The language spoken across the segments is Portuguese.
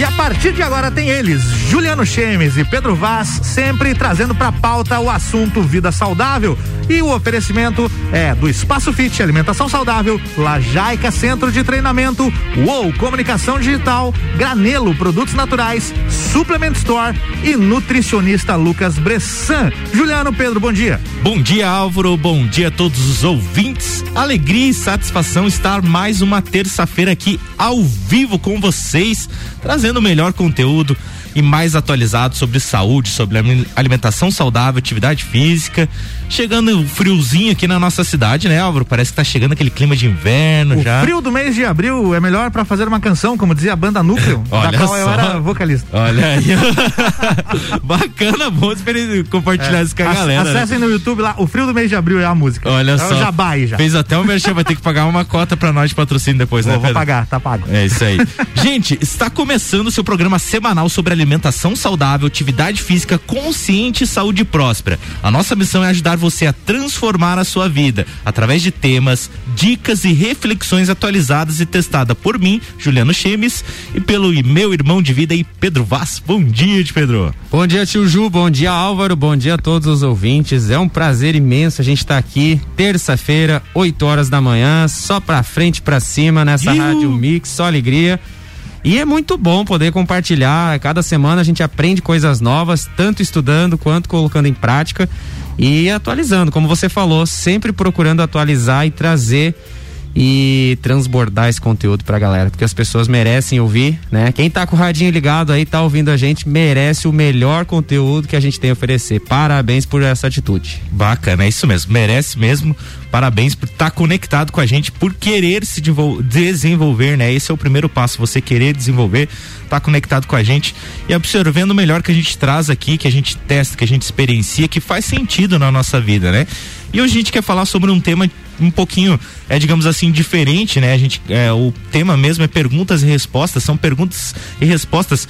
E a partir de agora tem eles, Juliano Chemes e Pedro Vaz, sempre trazendo para pauta o assunto vida saudável. E o oferecimento é do Espaço Fit Alimentação Saudável, Lajaica Centro de Treinamento, UOL Comunicação Digital, Granelo Produtos Naturais, Suplement Store e nutricionista Lucas Bressan. Juliano Pedro, bom dia. Bom dia, Álvaro. Bom dia a todos os ouvintes. Alegria e satisfação estar mais uma terça-feira aqui ao vivo com vocês, trazendo o melhor conteúdo e mais atualizado sobre saúde, sobre alimentação saudável, atividade física. Chegando o friozinho aqui na nossa cidade, né, Álvaro? Parece que tá chegando aquele clima de inverno o já. O frio do mês de abril é melhor para fazer uma canção, como dizia a banda Núcleo, Olha da qual só. eu era vocalista. Olha aí. Bacana, bom compartilhar é. isso com a galera. Né? Acessem né? no YouTube lá, o frio do mês de abril é a música. Olha é só. O jabá já. Fez até um merchan, vai ter que pagar uma cota pra nós de patrocínio depois, vou, né, Pedro? Vou pagar, tá pago. É isso aí. Gente, está começando o seu programa semanal sobre alimentação saudável, atividade física consciente e saúde próspera. A nossa missão é ajudar você a transformar a sua vida através de temas, dicas e reflexões atualizadas e testada por mim, Juliano Chemes, e pelo meu irmão de vida aí, Pedro Vaz. Bom dia, de Pedro. Bom dia, tio Ju. Bom dia, Álvaro. Bom dia a todos os ouvintes. É um prazer imenso a gente estar tá aqui, terça-feira, 8 horas da manhã, só pra frente, pra cima, nessa Iu. rádio Mix, só alegria. E é muito bom poder compartilhar. Cada semana a gente aprende coisas novas, tanto estudando quanto colocando em prática e atualizando, como você falou, sempre procurando atualizar e trazer e transbordar esse conteúdo pra galera, porque as pessoas merecem ouvir, né? Quem tá com o radinho ligado aí, tá ouvindo a gente, merece o melhor conteúdo que a gente tem a oferecer. Parabéns por essa atitude. Bacana, é isso mesmo, merece mesmo. Parabéns por estar tá conectado com a gente, por querer se desenvolver, né? Esse é o primeiro passo, você querer desenvolver, tá conectado com a gente e absorvendo o melhor que a gente traz aqui, que a gente testa, que a gente experiencia, que faz sentido na nossa vida, né? E hoje a gente quer falar sobre um tema um pouquinho, é digamos assim, diferente, né? A gente, é, o tema mesmo é perguntas e respostas, são perguntas e respostas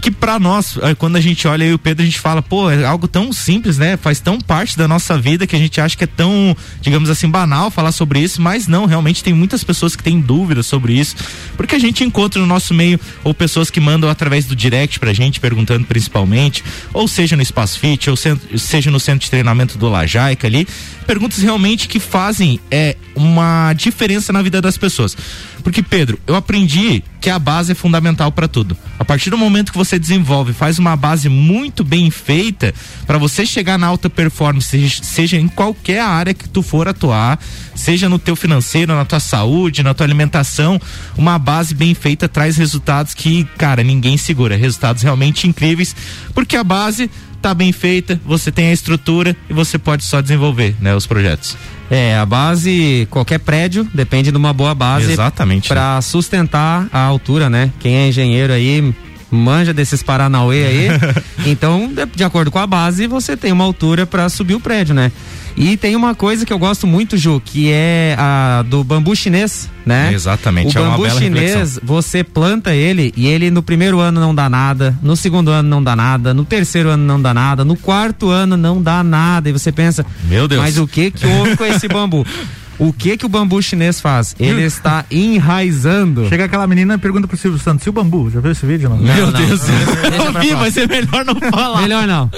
que para nós, é, quando a gente olha aí o Pedro, a gente fala, pô, é algo tão simples, né? Faz tão parte da nossa vida que a gente acha que é tão, digamos assim, banal falar sobre isso, mas não, realmente tem muitas pessoas que têm dúvidas sobre isso, porque a gente encontra no nosso meio ou pessoas que mandam através do direct pra gente, perguntando principalmente, ou seja no Espaço Fit, ou seja no centro de treinamento do Lajaica ali, perguntas realmente que fazem é uma diferença na vida das pessoas. Porque, Pedro, eu aprendi que a base é fundamental para tudo. A partir do momento que você desenvolve, faz uma base muito bem feita, para você chegar na alta performance, seja, em qualquer área que tu for atuar, seja no teu financeiro, na tua saúde, na tua alimentação, uma base bem feita traz resultados que, cara, ninguém segura. Resultados realmente incríveis, porque a base tá bem feita, você tem a estrutura e você pode só desenvolver, né, os projetos. É, a base, qualquer prédio depende de uma boa base. Exatamente. Para né? sustentar a altura, né? Quem é engenheiro aí manja desses Paranauê aí. então, de, de, acordo com a base, você tem uma altura para subir o prédio, né? E tem uma coisa que eu gosto muito, Ju, que é a do bambu chinês, né? Exatamente, o é bambu chinês, reflexão. você planta ele e ele no primeiro ano não dá nada, no segundo ano não dá nada, no terceiro ano não dá nada, no quarto ano não dá nada. E você pensa, meu Deus. Mas o que que houve com esse bambu? O que que o bambu chinês faz? Ele está enraizando. Chega aquela menina e pergunta pro Silvio Santos, e o bambu? Já viu esse vídeo? Não? Meu não, Deus. Não, eu vi, mas é melhor não falar. Melhor não.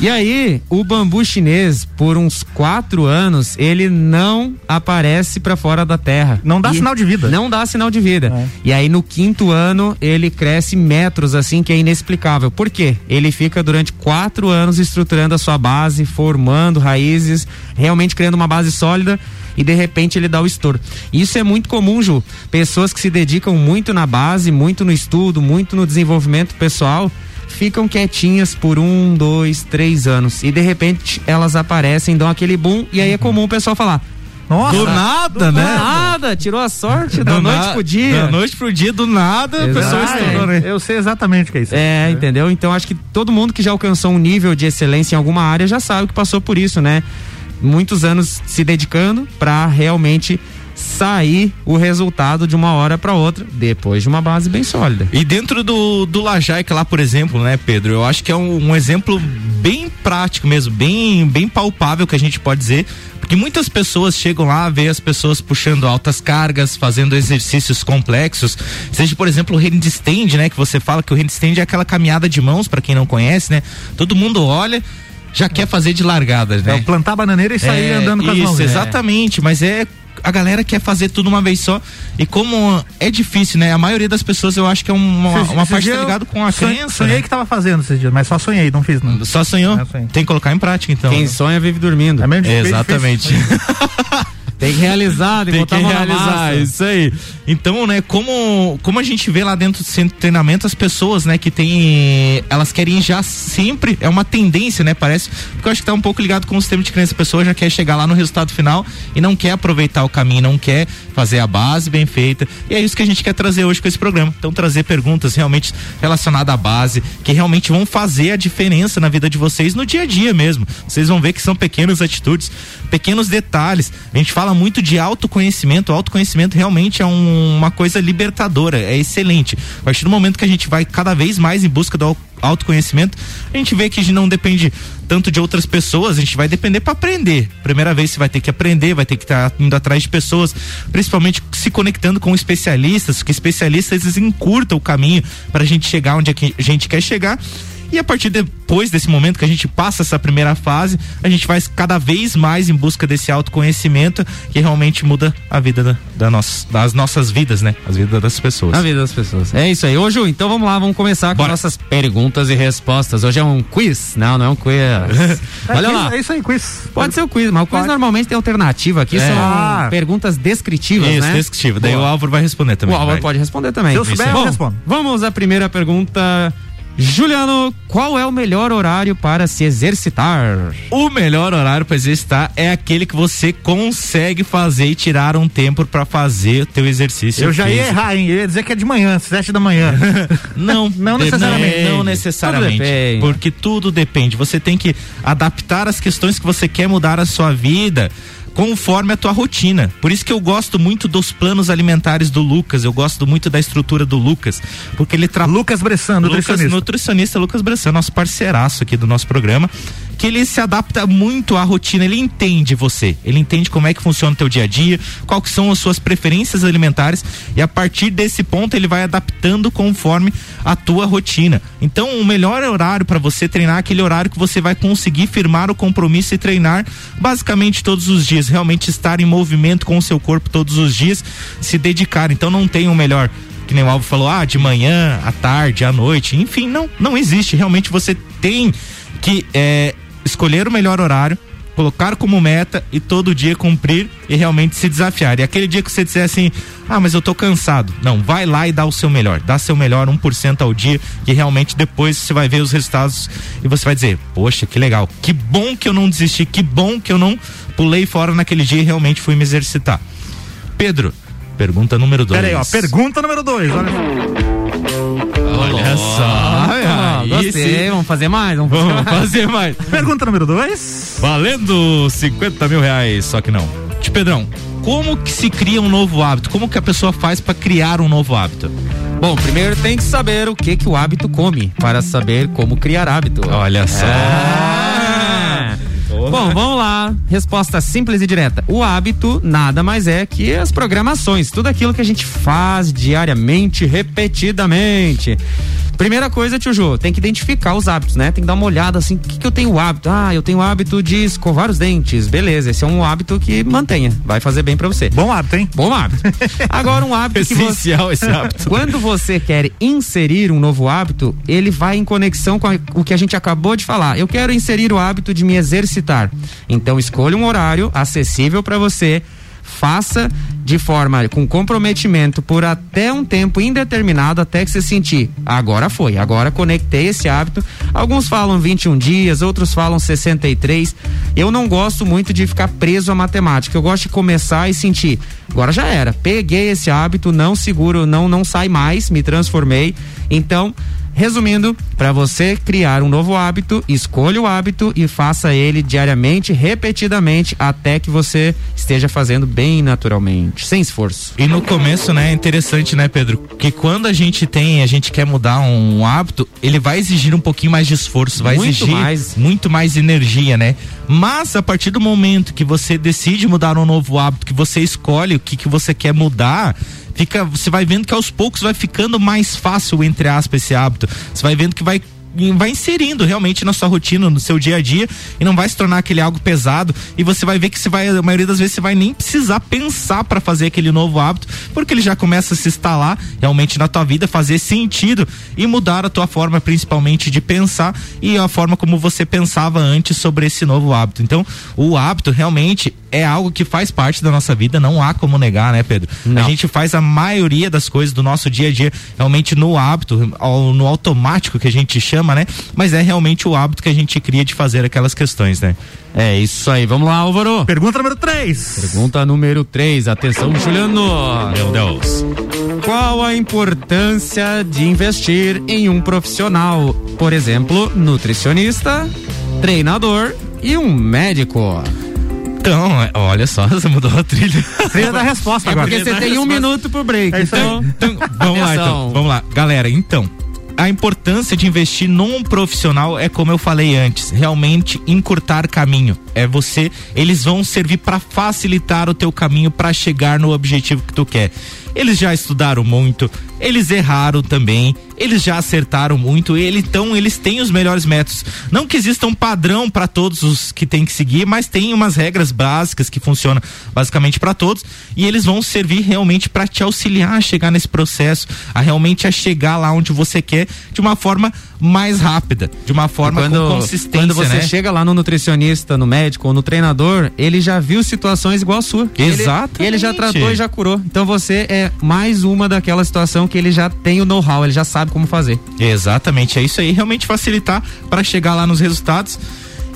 E aí, o bambu chinês, por uns quatro anos, ele não aparece para fora da terra. Não dá e sinal de vida. Não dá sinal de vida. É. E aí, no quinto ano, ele cresce metros, assim, que é inexplicável. Por quê? Ele fica durante quatro anos estruturando a sua base, formando raízes, realmente criando uma base sólida e de repente ele dá o estouro. Isso é muito comum, Ju. Pessoas que se dedicam muito na base, muito no estudo, muito no desenvolvimento pessoal, ficam quietinhas por um, dois, três anos e de repente elas aparecem, dão aquele boom e aí é comum o pessoal falar. Nossa, do nada, do né? Do nada, tirou a sorte da noite pro dia. Da noite pro dia, do nada, Exato. a pessoa estourou, né? Eu sei exatamente o que é isso. É, é, entendeu? Então acho que todo mundo que já alcançou um nível de excelência em alguma área já sabe que passou por isso, né? Muitos anos se dedicando para realmente sair o resultado de uma hora para outra, depois de uma base bem sólida. E dentro do, do Lajaica lá, por exemplo, né, Pedro? Eu acho que é um, um exemplo bem prático mesmo, bem, bem palpável que a gente pode dizer, porque muitas pessoas chegam lá, vê as pessoas puxando altas cargas, fazendo exercícios complexos, seja, por exemplo, o handstand, né, que você fala que o handstand é aquela caminhada de mãos, para quem não conhece, né? Todo mundo olha já quer fazer de largadas, né? É plantar bananeira e sair é, andando com isso, as mãos. Né? Exatamente, mas é a galera quer fazer tudo uma vez só. E como é difícil, né? A maioria das pessoas eu acho que é uma, uma parte tá ligado com a sonhei, crença. Sonhei né? que tava fazendo esses dias, mas só sonhei, não fiz. Não. Só sonhou? É, Tem que colocar em prática, então. Quem sonha vive dormindo. É mesmo Exatamente. Tem que realizar, tem, tem que realizar, isso aí. Então, né, como, como a gente vê lá dentro do centro de treinamento, as pessoas, né, que tem, elas querem já sempre, é uma tendência, né, parece, porque eu acho que tá um pouco ligado com o sistema de crença, a pessoa já quer chegar lá no resultado final e não quer aproveitar o caminho, não quer fazer a base bem feita, e é isso que a gente quer trazer hoje com esse programa, então trazer perguntas realmente relacionadas à base, que realmente vão fazer a diferença na vida de vocês no dia a dia mesmo, vocês vão ver que são pequenas atitudes, pequenos detalhes, a gente fala muito de autoconhecimento, o autoconhecimento realmente é um, uma coisa libertadora, é excelente. A partir do momento que a gente vai cada vez mais em busca do autoconhecimento, a gente vê que a gente não depende tanto de outras pessoas, a gente vai depender para aprender. Primeira vez você vai ter que aprender, vai ter que estar tá indo atrás de pessoas, principalmente se conectando com especialistas, que especialistas eles encurtam o caminho para a gente chegar onde a gente quer chegar e a partir depois desse momento que a gente passa essa primeira fase, a gente vai cada vez mais em busca desse autoconhecimento que realmente muda a vida da, da nossa, das nossas vidas, né? As vidas das pessoas. A vida das pessoas. É isso aí. Ô Ju, então vamos lá, vamos começar com nossas perguntas e respostas. Hoje é um quiz. Não, não é um quiz. É, Olha lá. É isso aí, quiz. Pode ser o um quiz, mas o quiz Pode. normalmente tem alternativa aqui, é. são ah. perguntas descritivas, isso, né? descritiva. Daí o Álvaro vai responder também. O Álvaro vai. pode responder também. Se eu souber, eu respondo. Vamos à primeira pergunta Juliano, qual é o melhor horário para se exercitar? O melhor horário para exercitar é aquele que você consegue fazer e tirar um tempo para fazer o teu exercício. Eu já físico. ia errar, hein? Eu ia dizer que é de manhã, sete da manhã. não, não necessariamente. Não, não necessariamente. Tudo porque tudo depende. Você tem que adaptar as questões que você quer mudar a sua vida conforme a tua rotina. Por isso que eu gosto muito dos planos alimentares do Lucas, eu gosto muito da estrutura do Lucas, porque ele trabalha. Lucas Bressan, nutricionista. Lucas, nutricionista Lucas Bressan, nosso parceiraço aqui do nosso programa que ele se adapta muito à rotina, ele entende você, ele entende como é que funciona o teu dia a dia, quais são as suas preferências alimentares e a partir desse ponto ele vai adaptando conforme a tua rotina. Então, o melhor horário para você treinar é aquele horário que você vai conseguir firmar o compromisso e treinar basicamente todos os dias, realmente estar em movimento com o seu corpo todos os dias, se dedicar. Então, não tem o um melhor que nem o Alvo falou, ah, de manhã, à tarde, à noite, enfim, não, não existe. Realmente você tem que é, escolher o melhor horário, colocar como meta e todo dia cumprir e realmente se desafiar. E aquele dia que você disser assim, ah, mas eu tô cansado. Não, vai lá e dá o seu melhor. Dá seu melhor 1% ao dia, que realmente depois você vai ver os resultados e você vai dizer, poxa, que legal. Que bom que eu não desisti, que bom que eu não pulei fora naquele dia e realmente fui me exercitar. Pedro, pergunta número 2. Peraí, ó, pergunta número 2, olha. Olha só. Ah, gostei. Vamos fazer mais? Vamos, vamos fazer mais. Pergunta número dois. Valendo 50 mil reais, só que não. Tio Pedrão, como que se cria um novo hábito? Como que a pessoa faz para criar um novo hábito? Bom, primeiro tem que saber o que que o hábito come para saber como criar hábito. Olha só. É. Bom, vamos lá. Resposta simples e direta. O hábito nada mais é que as programações, tudo aquilo que a gente faz diariamente, repetidamente. Primeira coisa, tio Jô, tem que identificar os hábitos, né? Tem que dar uma olhada assim, o que, que eu tenho hábito? Ah, eu tenho o hábito de escovar os dentes. Beleza, esse é um hábito que mantenha, vai fazer bem para você. Bom hábito, hein? Bom hábito. Agora um hábito Essencial que você... esse hábito. Quando você quer inserir um novo hábito, ele vai em conexão com a, o que a gente acabou de falar. Eu quero inserir o hábito de me exercitar. Então escolha um horário acessível para você faça de forma com comprometimento por até um tempo indeterminado até que você sentir, agora foi, agora conectei esse hábito. Alguns falam 21 dias, outros falam 63. Eu não gosto muito de ficar preso à matemática. Eu gosto de começar e sentir, agora já era. Peguei esse hábito, não seguro, não não sai mais, me transformei. Então, Resumindo, para você criar um novo hábito, escolha o hábito e faça ele diariamente, repetidamente, até que você esteja fazendo bem naturalmente, sem esforço. E no começo, né, é interessante, né, Pedro, que quando a gente tem, a gente quer mudar um hábito, ele vai exigir um pouquinho mais de esforço, vai muito exigir mais. muito mais energia, né? Mas a partir do momento que você decide mudar um novo hábito, que você escolhe o que que você quer mudar, fica, você vai vendo que aos poucos vai ficando mais fácil, entre aspas, esse hábito. Você vai vendo que vai vai inserindo realmente na sua rotina, no seu dia a dia e não vai se tornar aquele algo pesado e você vai ver que você vai, a maioria das vezes você vai nem precisar pensar para fazer aquele novo hábito, porque ele já começa a se instalar realmente na tua vida, fazer sentido e mudar a tua forma principalmente de pensar e a forma como você pensava antes sobre esse novo hábito. Então, o hábito realmente é algo que faz parte da nossa vida, não há como negar, né, Pedro? Não. A gente faz a maioria das coisas do nosso dia a dia realmente no hábito, no automático que a gente chama, né? Mas é realmente o hábito que a gente cria de fazer aquelas questões, né? É isso aí, vamos lá, Álvaro. Pergunta número 3. Pergunta número 3, atenção, Juliano. Meu Deus. Qual a importância de investir em um profissional? Por exemplo, nutricionista, treinador e um médico. Então, olha só, você mudou a trilha. Trilha da resposta É agora. porque você tem um minuto pro break, É então. Então, vamos lá, Atenção. então. Vamos lá. Galera, então. A importância de investir num profissional é como eu falei antes, realmente encurtar caminho. É você, eles vão servir para facilitar o teu caminho para chegar no objetivo que tu quer. Eles já estudaram muito, eles erraram também, eles já acertaram muito, ele, então eles têm os melhores métodos. Não que exista um padrão para todos os que tem que seguir, mas tem umas regras básicas que funcionam basicamente para todos e eles vão servir realmente para te auxiliar a chegar nesse processo, a realmente a chegar lá onde você quer de uma forma mais rápida, de uma forma quando, com consistência, quando você né? chega lá no nutricionista, no médico ou no treinador, ele já viu situações igual a sua. Ele- Exatamente. Ele, já tratou e já curou. Então você é mais uma daquela situação que ele já tem o know-how, ele já sabe como fazer. Exatamente, é isso aí, realmente facilitar para chegar lá nos resultados.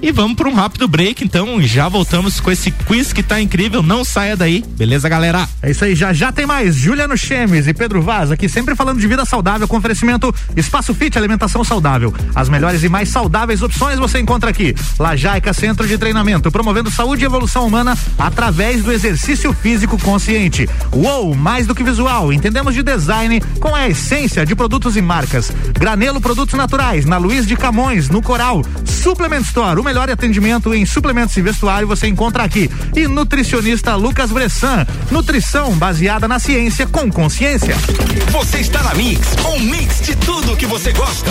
E vamos para um rápido break, então já voltamos com esse quiz que tá incrível. Não saia daí, beleza, galera? É isso aí, já já tem mais. Juliano Chemes e Pedro Vaz aqui sempre falando de vida saudável com oferecimento Espaço Fit Alimentação Saudável. As melhores e mais saudáveis opções você encontra aqui. Lajaica Centro de Treinamento, promovendo saúde e evolução humana através do exercício físico consciente. Uou, mais do que visual, entendemos de design com a essência de produtos e marcas. Granelo Produtos Naturais, na Luiz de Camões, no Coral. Suplement Store, melhor atendimento em suplementos e vestuário você encontra aqui. E nutricionista Lucas Bressan, nutrição baseada na ciência com consciência. Você está na Mix, um mix de tudo que você gosta.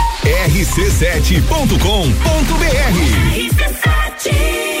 rc7.com.br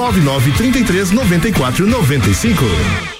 9933 9495.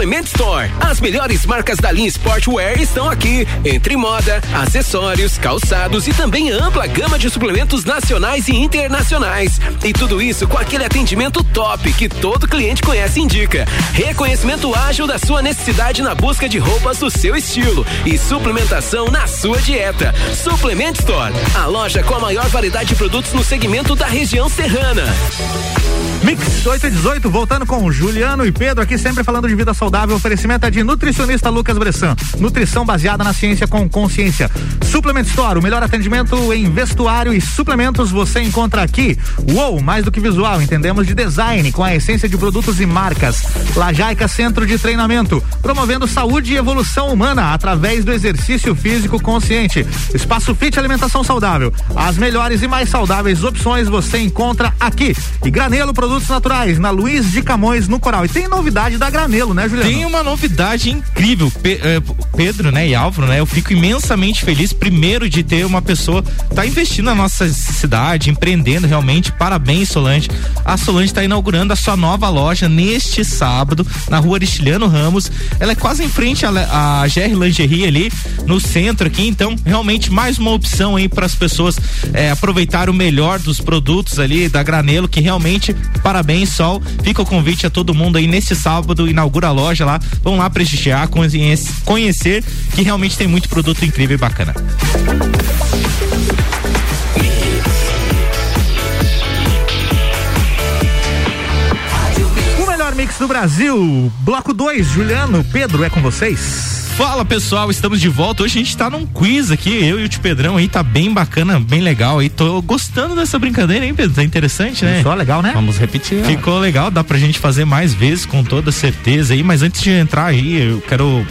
Suplement Store. As melhores marcas da linha Sportwear estão aqui. Entre moda, acessórios, calçados e também ampla gama de suplementos nacionais e internacionais. E tudo isso com aquele atendimento top que todo cliente conhece e indica. Reconhecimento ágil da sua necessidade na busca de roupas do seu estilo e suplementação na sua dieta. Suplement Store, a loja com a maior variedade de produtos no segmento da região serrana. Mix 8 e 18, voltando com Juliano e Pedro aqui, sempre falando de vida saudável. Oferecimento é de nutricionista Lucas Bressan. Nutrição baseada na ciência com consciência. Suplement Store, o melhor atendimento em vestuário e suplementos você encontra aqui. Uou, mais do que visual, entendemos de design com a essência de produtos e marcas. Lajaica Centro de Treinamento, promovendo saúde e evolução humana através do exercício físico consciente. Espaço Fit Alimentação Saudável. As melhores e mais saudáveis opções você encontra aqui. E Granelo Produtos Naturais, na Luiz de Camões, no Coral. E tem novidade da Granelo, né, Juliano? Tem uma novidade incrível, Pe eh, Pedro, né, e Álvaro, né? Eu fico imensamente feliz, primeiro, de ter uma pessoa tá investindo na nossa cidade, empreendendo realmente. Parabéns, Solange. A Solange está inaugurando a sua nova loja neste sábado, na rua Aristiliano Ramos. Ela é quase em frente à, à GR Lingerie ali, no centro aqui. Então, realmente, mais uma opção aí para as pessoas eh, aproveitar o melhor dos produtos ali da Granelo, que realmente, parabéns, Sol. Fica o convite a todo mundo aí nesse sábado, inaugura a loja lá. Vão lá prestigiar, conhecer, que realmente tem muito produto incrível e bacana. O melhor mix do Brasil. Bloco 2, Juliano, Pedro, é com vocês. Fala pessoal, estamos de volta. Hoje a gente tá num quiz aqui, eu e o tio Pedrão aí, tá bem bacana, bem legal aí. Tô gostando dessa brincadeira, hein, Pedro? Tá interessante, né? Só legal, né? Vamos repetir. Ficou legal, dá pra gente fazer mais vezes, com toda certeza aí. Mas antes de entrar aí, eu quero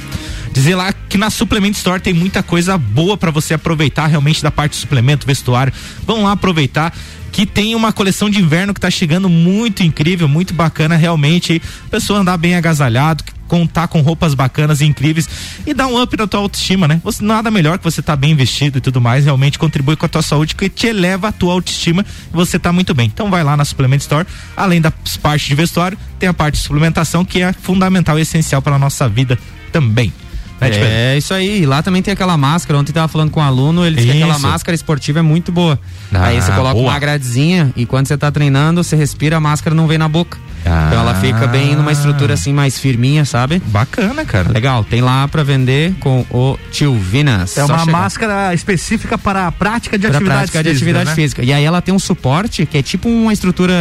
dizer lá que na Suplement Store tem muita coisa boa para você aproveitar realmente da parte de suplemento, vestuário. Vão lá aproveitar que tem uma coleção de inverno que tá chegando muito incrível, muito bacana realmente. Pessoa andar bem agasalhado, contar com roupas bacanas e incríveis e dar um up na tua autoestima, né? Você, nada melhor que você tá bem vestido e tudo mais, realmente contribui com a tua saúde, que te eleva a tua autoestima e você tá muito bem. Então vai lá na Suplement Store, além das partes de vestuário, tem a parte de suplementação que é fundamental e essencial para a nossa vida também. Né, Pedro? É isso aí. Lá também tem aquela máscara. Ontem tava falando com um aluno, ele disse que aquela Isso. máscara esportiva é muito boa. Ah, aí você coloca boa. uma gradezinha e quando você tá treinando, você respira, a máscara não vem na boca. Ah. Então ela fica bem numa estrutura assim mais firminha, sabe? Bacana, cara. Legal, tem lá pra vender com o Tio Vinas. É Só uma chegar. máscara específica para a prática de Pra atividade prática de atividade né? física. E aí ela tem um suporte que é tipo uma estrutura,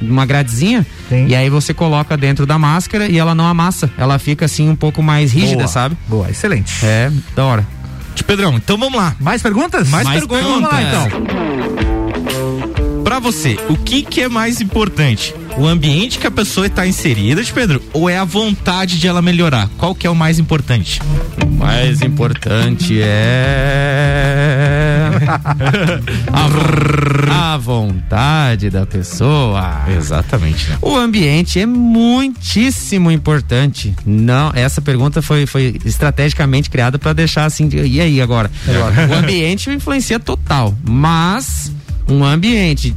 uma gradezinha. Sim. E aí você coloca dentro da máscara e ela não amassa. Ela fica assim um pouco mais rígida, Boa, sabe? Boa, excelente. É, da hora. Tio Pedrão, então vamos lá. Mais perguntas? Mais, Mais perguntas. Vamos lá, perguntas. então. Pra você, o que que é mais importante? O ambiente que a pessoa está inserida, Pedro, ou é a vontade de ela melhorar? Qual que é o mais importante? O mais importante é a, a vontade da pessoa. Exatamente, né? O ambiente é muitíssimo importante. Não, essa pergunta foi, foi estrategicamente criada para deixar assim, de- e aí agora? O ambiente influencia total, mas um ambiente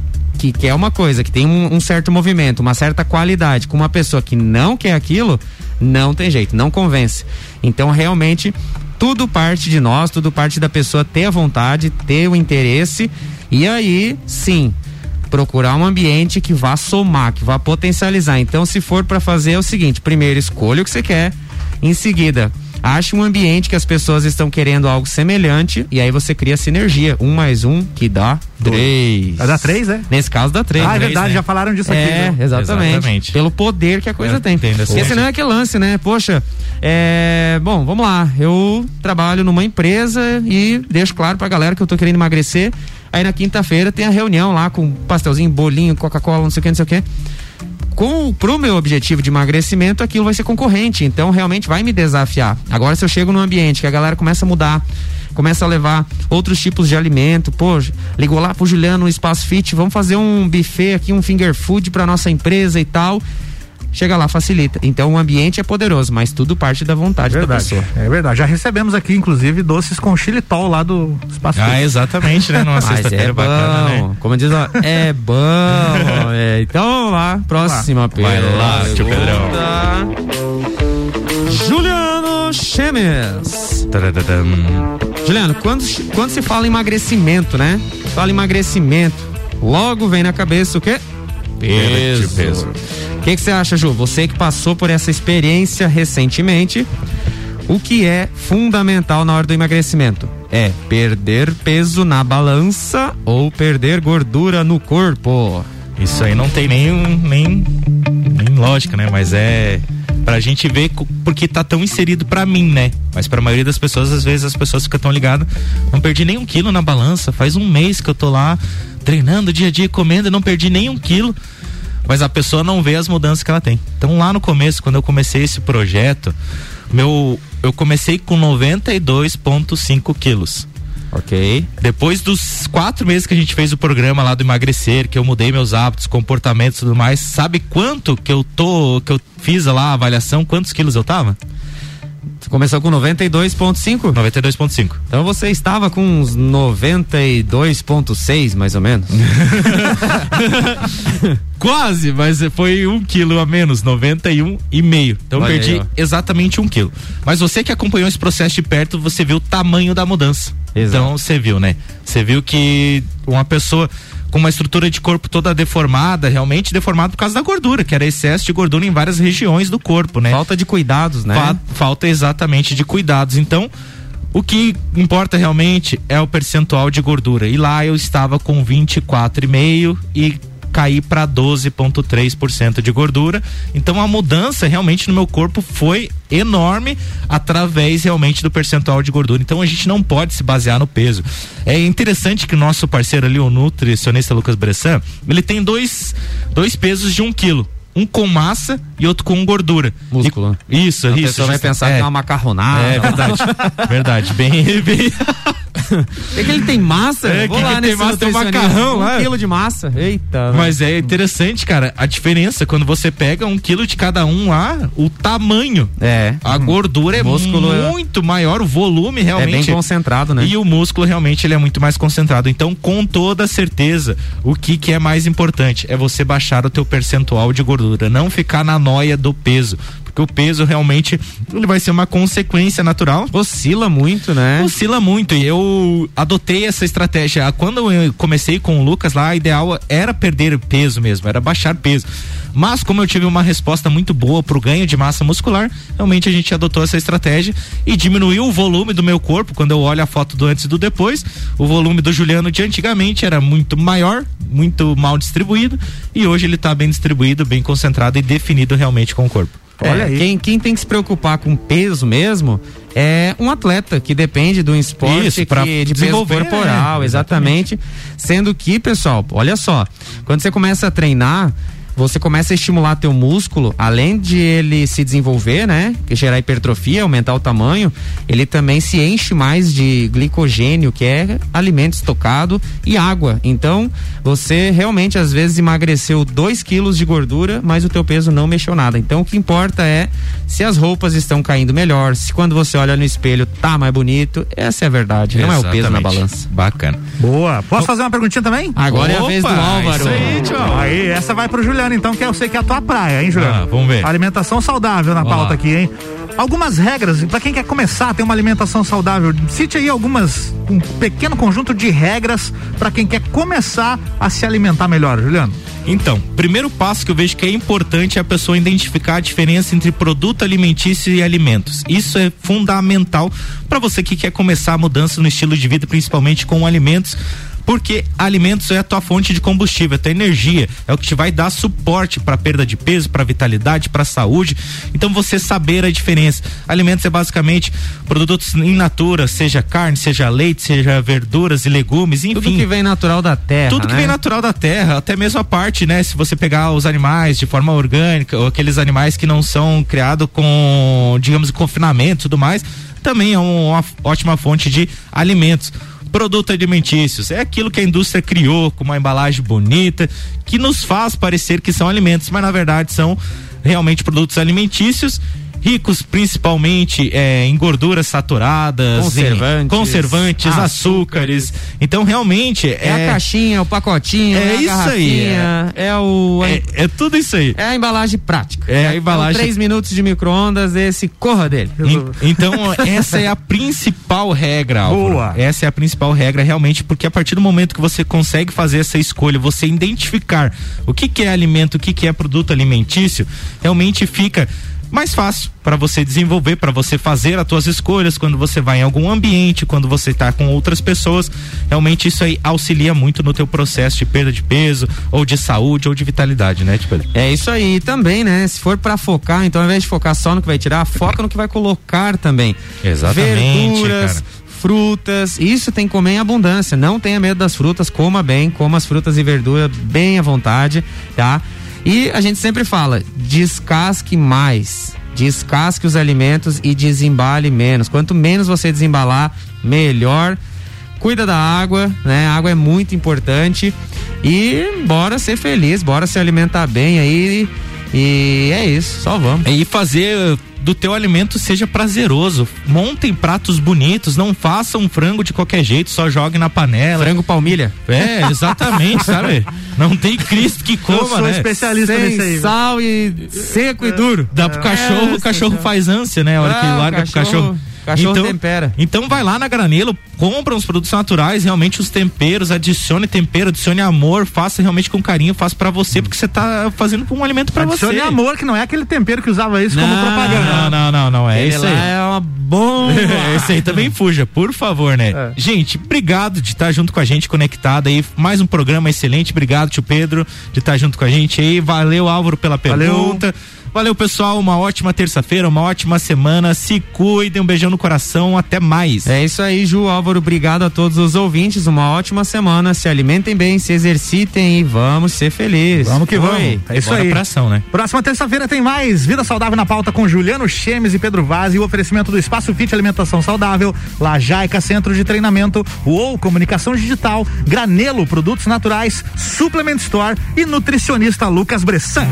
que quer uma coisa, que tem um, um certo movimento, uma certa qualidade, com uma pessoa que não quer aquilo, não tem jeito, não convence. Então, realmente, tudo parte de nós, tudo parte da pessoa ter a vontade, ter o interesse, e aí, sim, procurar um ambiente que vá somar, que vá potencializar. Então, se for para fazer é o seguinte, primeiro escolha o que você quer, em seguida ache um ambiente que as pessoas estão querendo algo semelhante e aí você cria sinergia, um mais um que dá três. Vai dar três, é? Nesse caso dá três. Ah, é Três, verdade, né? já falaram disso aqui. É, viu? exatamente. Exatamente. Pelo poder que a coisa É, tem. Porque senão é aquele lance, né? Poxa, é, bom, vamos lá. Eu trabalho numa empresa e deixo claro pra galera que eu tô querendo emagrecer. Aí na quinta-feira tem a reunião lá com pastelzinho, bolinho, Coca-Cola, não sei o que, não sei o que. Com pro meu objetivo de emagrecimento, aquilo vai ser concorrente. Então, realmente vai me desafiar. Agora, se eu chego num ambiente que a galera começa a mudar, começa a levar outros tipos de alimento, pô, ligou lá pro Juliano no Espaço Fit, vamos fazer um buffet aqui, um finger food para nossa empresa e tal chega lá, facilita. Então o ambiente é poderoso, mas tudo parte da vontade é verdade, da pessoa. É verdade. Já recebemos aqui, inclusive, doces com xilitol lá do Espaço Ah, exatamente, né? Numa sexta-feira é bacana, né? Como diz lá, é bom. é. Então vamos lá, próxima Vai lá, tio Pedrão. Juliano Chemes. Juliano, quando, quando se fala em emagrecimento, né? Fala em emagrecimento, logo vem na cabeça o quê? Peso. Peso. Que que você acha, Ju? Você que passou por essa experiência recentemente, o que é fundamental na hora do emagrecimento? É perder peso na balança ou perder gordura no corpo? Isso aí não tem nem, nem, nem lógica, né? Mas é pra gente ver porque tá tão inserido pra mim, né? Mas pra maioria das pessoas, às vezes as pessoas ficam tão ligadas. Não perdi nem um quilo na balança. Faz um mês que eu tô lá treinando dia a dia, comendo não perdi nem um quilo. Mas a pessoa não vê as mudanças que ela tem. Então lá no começo, quando eu comecei esse projeto, meu, eu comecei com 92,5 quilos. Ok. Depois dos quatro meses que a gente fez o programa lá do emagrecer, que eu mudei meus hábitos, comportamentos e tudo mais, sabe quanto que eu tô, que eu fiz lá a avaliação, quantos quilos eu tava? Começou com 92,5? 92,5. Então você estava com uns 92,6 mais ou menos. Quase, mas foi um quilo a menos, 91 e meio. Então Olha perdi exatamente um quilo. Mas você que acompanhou esse processo de perto, você viu o tamanho da mudança. Exato. Então você viu, né? Você viu que uma pessoa com uma estrutura de corpo toda deformada, realmente deformada por causa da gordura, que era excesso de gordura em várias regiões do corpo, né? Falta de cuidados, né? Fa- falta exatamente de cuidados. Então, o que importa realmente é o percentual de gordura. E lá eu estava com 24,5 e caí para 12,3% de gordura. Então a mudança realmente no meu corpo foi enorme através realmente do percentual de gordura. Então a gente não pode se basear no peso. É interessante que o nosso parceiro ali, o nutricionista Lucas Bressan, ele tem dois, dois pesos de um quilo. Um com massa e outro com gordura. Músculo. E- isso, A isso. pessoa vai pensar é. que é uma macarronada. É verdade. verdade. Bem, bem. É que ele tem massa? É, Vou que lá que tem massa? Tem um macarrão um lá. quilo de massa. Eita. Mas é interessante, cara, a diferença quando você pega um quilo de cada um lá, o tamanho. É. A gordura é Músculo é- muito maior, o volume É realmente. bem concentrado, né? E o músculo realmente ele é muito mais concentrado. Então, com toda certeza, o que que é mais importante é você baixar o teu percentual de gordura, não ficar na noia do peso, porque o peso realmente ele vai ser uma consequência natural Oscila muito, né? Oscila muito e eu adotei essa estratégia. Quando eu comecei com o Lucas lá, a ideal era perder peso mesmo, era baixar peso. Mas como eu tive uma resposta muito boa pro ganho de massa muscular, realmente a gente adotou essa estratégia e diminuiu o volume do meu corpo. Quando eu olho a foto do antes e do depois, o volume do Juliano de antigamente era muito maior, muito mal distribuído e hoje ele tá bem distribuído, bem concentrado e definido realmente com o corpo. Olha aí. Quem, quem tem que se preocupar com peso mesmo é um atleta que depende do esporte Isso, pra que, de peso corporal, é, exatamente. Sendo que, pessoal, olha só, quando você começa a treinar, você começa a estimular teu músculo, além de ele se desenvolver, né? Que gerar hipertrofia, aumentar o tamanho, ele também se enche mais de glicogênio, que é alimento estocado, e água. Então, você realmente às vezes emagreceu 2 quilos de gordura, mas o teu peso não mexeu nada. Então, o que importa é se as roupas estão caindo melhor, se quando você olha no espelho tá mais bonito, essa é a verdade, não é o peso na Exatamente. balança. Bacana. Boa. Posso fazer uma perguntinha também? Agora é a vez do Opa, Álvaro. isso aí, tio. Aí, essa vai pro Juliano, então, que eu sei que é a tua praia, hein, Juliano? Ah, vamos ver. Alimentação saudável na pauta aqui, hein? Algumas regras, pra quem quer começar a ter uma alimentação saudável, cite aí algumas, um pequeno conjunto de regras pra quem quer começar a se alimentar melhor, Juliano. Então, primeiro passo que eu vejo que é importante é a pessoa identificar a diferença entre produto alimentício e alimentos. Isso é fundamental para você que quer começar a mudança no estilo de vida, principalmente com alimentos, Porque alimentos é a tua fonte de combustível, é a tua energia, é o que te vai dar suporte para perda de peso, para vitalidade, para saúde. Então você saber a diferença. Alimentos é basicamente produtos in natura, seja carne, seja leite, seja verduras e legumes, enfim. Tudo que vem natural da terra. Tudo né? que vem natural da terra, até mesmo a parte, né? Se você pegar os animais de forma orgânica, ou aqueles animais que não são criados com, digamos, confinamento e tudo mais, também é uma ótima fonte de alimentos produtos alimentícios. É aquilo que a indústria criou com uma embalagem bonita, que nos faz parecer que são alimentos, mas na verdade são realmente produtos alimentícios ricos principalmente é, em gorduras saturadas, conservantes, conservantes açúcares. açúcares. Então realmente é, é, a caixinha, o pacotinho, é, é isso aí, é, é o é, é, tudo isso aí. É a embalagem prática. É a embalagem. Então, três minutos de micro-ondas, esse corra dele. então essa é a principal regra. Álvaro. Boa. Essa é a principal regra realmente porque a partir do momento que você consegue fazer essa escolha, você identificar o que, que é alimento, o que, que é produto alimentício, realmente fica mais fácil para você desenvolver, para você fazer as suas escolhas quando você vai em algum ambiente, quando você está com outras pessoas. Realmente isso aí auxilia muito no teu processo de perda de peso, ou de saúde, ou de vitalidade, né, tipo? É isso aí, e também, né? Se for para focar, então ao invés de focar só no que vai tirar, foca no que vai colocar também. Exatamente, Verduras, cara frutas, isso tem que comer em abundância. Não tenha medo das frutas, coma bem, coma as frutas e verduras bem à vontade, tá? E a gente sempre fala, descasque mais. Descasque os alimentos e desembale menos. Quanto menos você desembalar, melhor. Cuida da água, né? A água é muito importante. E bora ser feliz, bora se alimentar bem aí. E é isso, só vamos. E fazer do teu alimento seja prazeroso. Montem pratos bonitos, não façam um frango de qualquer jeito, só jogue na panela. Frango palmilha. É, exatamente, sabe? Não tem Cristo que coma, Eu sou né? especialista Sem nesse aí. sal e seco e duro. Dá pro cachorro, É, o cachorro faz ânsia, né? A hora que Ah, larga pro cachorro. Cachorro então, tempera. Então vai lá na Granelo, compra os produtos naturais, realmente os temperos, adicione tempero, adicione amor, faça realmente com carinho, faça para você, porque você tá fazendo um alimento para você. Adicione amor, que não é aquele tempero que usava isso como Não, propaganda. Não, não, não, não, é Ele isso aí. é uma bomba. Esse aí também fuja, por favor, né? É. Gente, obrigado de estar junto com a gente, conectado aí. Mais um programa excelente. Obrigado, tio Pedro, de estar junto com a gente aí. Valeu, Álvaro, pela pergunta. Valeu, pessoal. Uma ótima terça-feira, uma ótima semana. Se cuidem, um beijão no coração. Até mais. É isso aí, Ju Álvaro. Obrigado a todos os ouvintes. Uma ótima semana. Se alimentem bem, se exercitem e vamos ser felizes. Vamos que Oi. vamos. É isso Bora aí. pra ação, né? Próxima terça-feira tem mais Vida Saudável na pauta com Juliano Chemes e Pedro Vaz e o oferecimento do Espaço Fit Alimentação Saudável, Lajaica Centro de Treinamento, UOL Comunicação Digital, Granelo Produtos Naturais, Suplement Store e nutricionista Lucas Bressan.